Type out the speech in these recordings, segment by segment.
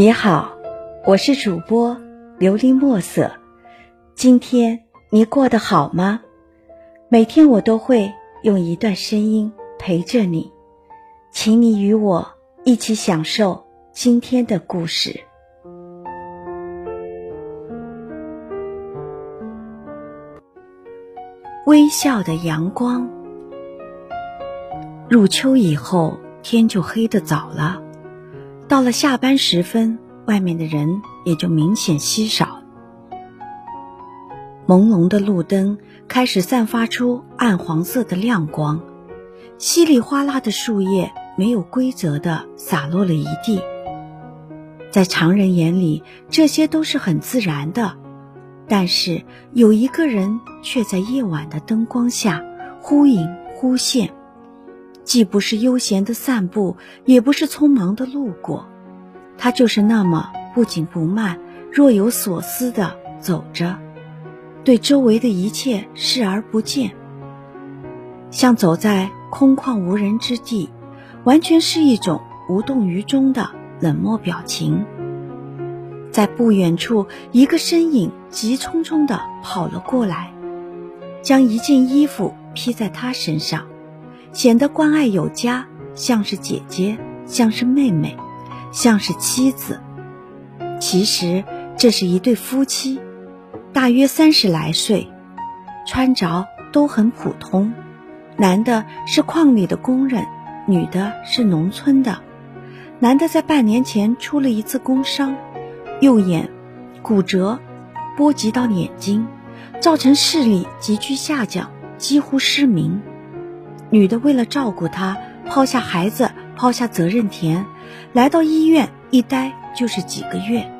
你好，我是主播琉璃墨色。今天你过得好吗？每天我都会用一段声音陪着你，请你与我一起享受今天的故事。微笑的阳光，入秋以后，天就黑得早了。到了下班时分，外面的人也就明显稀少。朦胧的路灯开始散发出暗黄色的亮光，稀里哗啦的树叶没有规则的洒落了一地。在常人眼里，这些都是很自然的，但是有一个人却在夜晚的灯光下忽隐忽现。既不是悠闲的散步，也不是匆忙的路过，他就是那么不紧不慢、若有所思的走着，对周围的一切视而不见，像走在空旷无人之地，完全是一种无动于衷的冷漠表情。在不远处，一个身影急匆匆地跑了过来，将一件衣服披在他身上。显得关爱有加，像是姐姐，像是妹妹，像是妻子。其实这是一对夫妻，大约三十来岁，穿着都很普通。男的是矿里的工人，女的是农村的。男的在半年前出了一次工伤，右眼骨折，波及到眼睛，造成视力急剧下降，几乎失明。女的为了照顾他，抛下孩子，抛下责任田，来到医院一待就是几个月。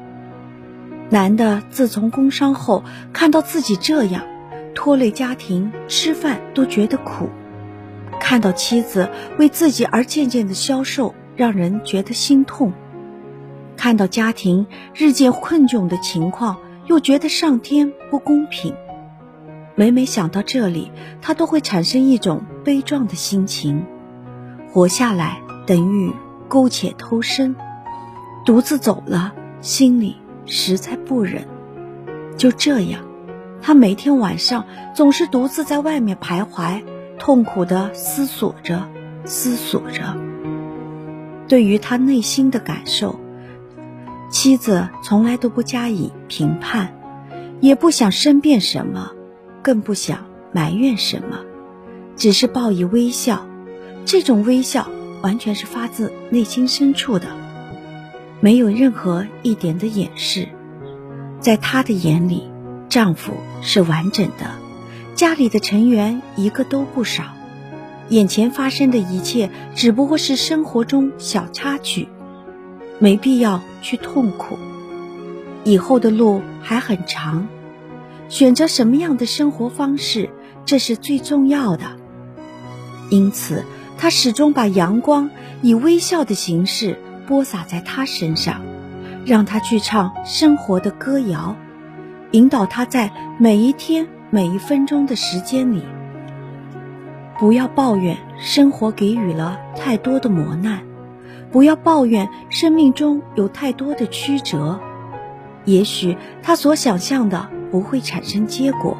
男的自从工伤后，看到自己这样，拖累家庭，吃饭都觉得苦；看到妻子为自己而渐渐的消瘦，让人觉得心痛；看到家庭日渐困窘的情况，又觉得上天不公平。每每想到这里，他都会产生一种悲壮的心情。活下来等于苟且偷生，独自走了，心里实在不忍。就这样，他每天晚上总是独自在外面徘徊，痛苦地思索着，思索着。对于他内心的感受，妻子从来都不加以评判，也不想申辩什么。更不想埋怨什么，只是报以微笑。这种微笑完全是发自内心深处的，没有任何一点的掩饰。在他的眼里，丈夫是完整的，家里的成员一个都不少。眼前发生的一切只不过是生活中小插曲，没必要去痛苦。以后的路还很长。选择什么样的生活方式，这是最重要的。因此，他始终把阳光以微笑的形式播撒在他身上，让他去唱生活的歌谣，引导他在每一天每一分钟的时间里，不要抱怨生活给予了太多的磨难，不要抱怨生命中有太多的曲折。也许他所想象的。不会产生结果，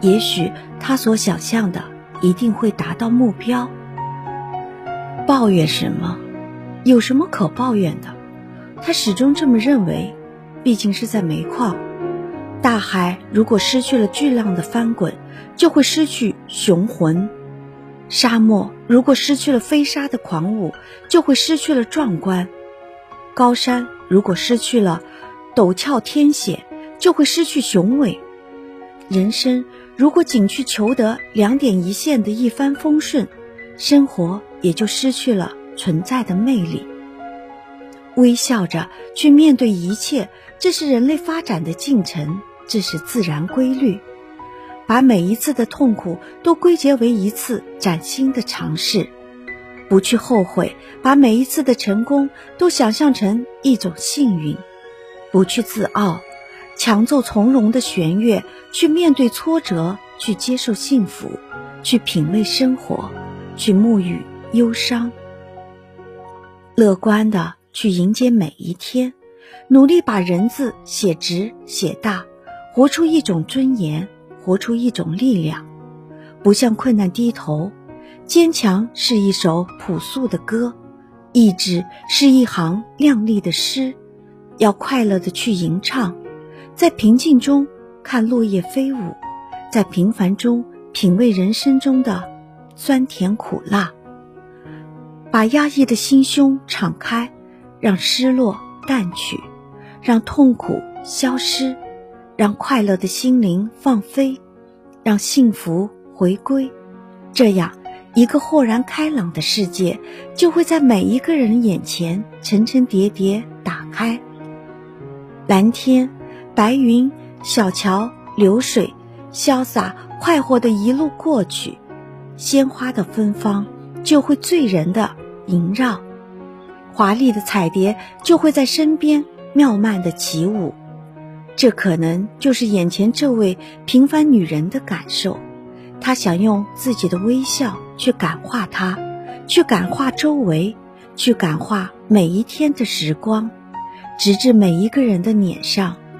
也许他所想象的一定会达到目标。抱怨什么？有什么可抱怨的？他始终这么认为。毕竟是在煤矿，大海如果失去了巨浪的翻滚，就会失去雄浑；沙漠如果失去了飞沙的狂舞，就会失去了壮观；高山如果失去了陡峭天险，就会失去雄伟。人生如果仅去求得两点一线的一帆风顺，生活也就失去了存在的魅力。微笑着去面对一切，这是人类发展的进程，这是自然规律。把每一次的痛苦都归结为一次崭新的尝试，不去后悔；把每一次的成功都想象成一种幸运，不去自傲。强奏从容的弦乐，去面对挫折，去接受幸福，去品味生活，去沐浴忧伤。乐观的去迎接每一天，努力把人字写直写大，活出一种尊严，活出一种力量。不向困难低头，坚强是一首朴素的歌，意志是一行亮丽的诗。要快乐的去吟唱，在平静中看落叶飞舞，在平凡中品味人生中的酸甜苦辣。把压抑的心胸敞开，让失落淡去，让痛苦消失，让快乐的心灵放飞，让幸福回归。这样，一个豁然开朗的世界就会在每一个人眼前层层叠叠打开。蓝天、白云、小桥流水，潇洒快活的一路过去，鲜花的芬芳就会醉人的萦绕，华丽的彩蝶就会在身边妙曼的起舞。这可能就是眼前这位平凡女人的感受。她想用自己的微笑去感化他，去感化周围，去感化每一天的时光。直至每一个人的脸上